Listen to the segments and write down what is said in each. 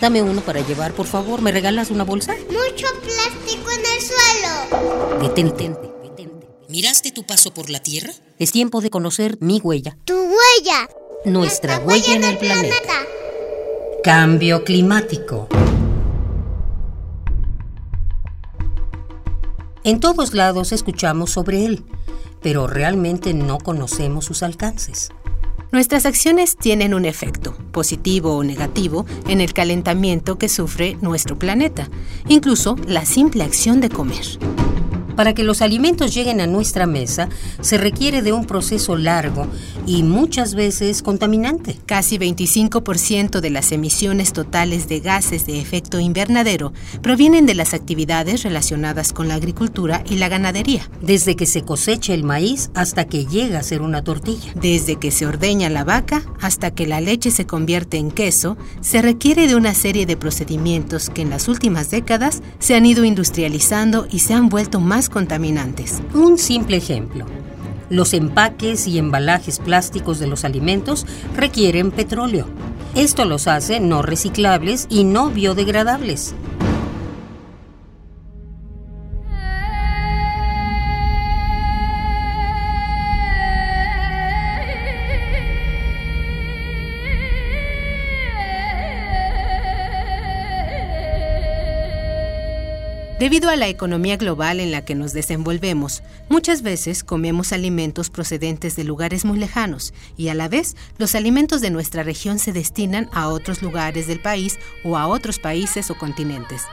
Dame uno para llevar, por favor. ¿Me regalas una bolsa? Mucho plástico en el suelo. Detente. detente. ¿Miraste tu paso por la Tierra? Es tiempo de conocer mi huella. Tu huella. Nuestra huella en el planeta. Cambio climático. En todos lados escuchamos sobre él, pero realmente no conocemos sus alcances. Nuestras acciones tienen un efecto, positivo o negativo, en el calentamiento que sufre nuestro planeta, incluso la simple acción de comer. Para que los alimentos lleguen a nuestra mesa se requiere de un proceso largo y muchas veces contaminante. Casi 25% de las emisiones totales de gases de efecto invernadero provienen de las actividades relacionadas con la agricultura y la ganadería. Desde que se cosecha el maíz hasta que llega a ser una tortilla. Desde que se ordeña la vaca hasta que la leche se convierte en queso, se requiere de una serie de procedimientos que en las últimas décadas se han ido industrializando y se han vuelto más contaminantes. Un simple ejemplo. Los empaques y embalajes plásticos de los alimentos requieren petróleo. Esto los hace no reciclables y no biodegradables. Debido a la economía global en la que nos desenvolvemos, muchas veces comemos alimentos procedentes de lugares muy lejanos y a la vez los alimentos de nuestra región se destinan a otros lugares del país o a otros países o continentes.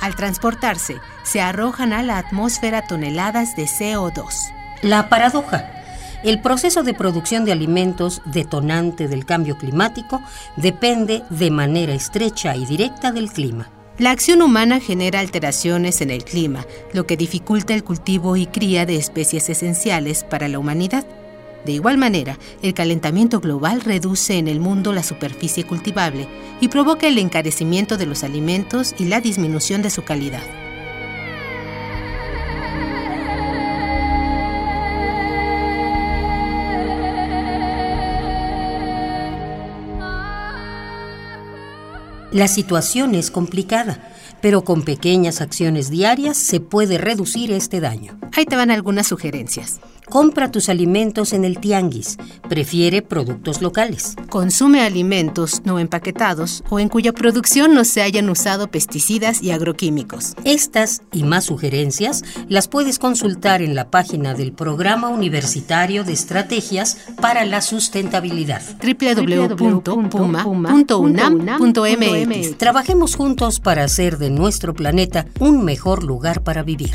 Al transportarse, se arrojan a la atmósfera toneladas de CO2. La paradoja. El proceso de producción de alimentos detonante del cambio climático depende de manera estrecha y directa del clima. La acción humana genera alteraciones en el clima, lo que dificulta el cultivo y cría de especies esenciales para la humanidad. De igual manera, el calentamiento global reduce en el mundo la superficie cultivable y provoca el encarecimiento de los alimentos y la disminución de su calidad. La situación es complicada, pero con pequeñas acciones diarias se puede reducir este daño. Ahí te van algunas sugerencias. Compra tus alimentos en el tianguis. Prefiere productos locales. Consume alimentos no empaquetados o en cuya producción no se hayan usado pesticidas y agroquímicos. Estas y más sugerencias las puedes consultar en la página del Programa Universitario de Estrategias para la Sustentabilidad. www.puma.unam.mx Trabajemos juntos para hacer de nuestro planeta un mejor lugar para vivir.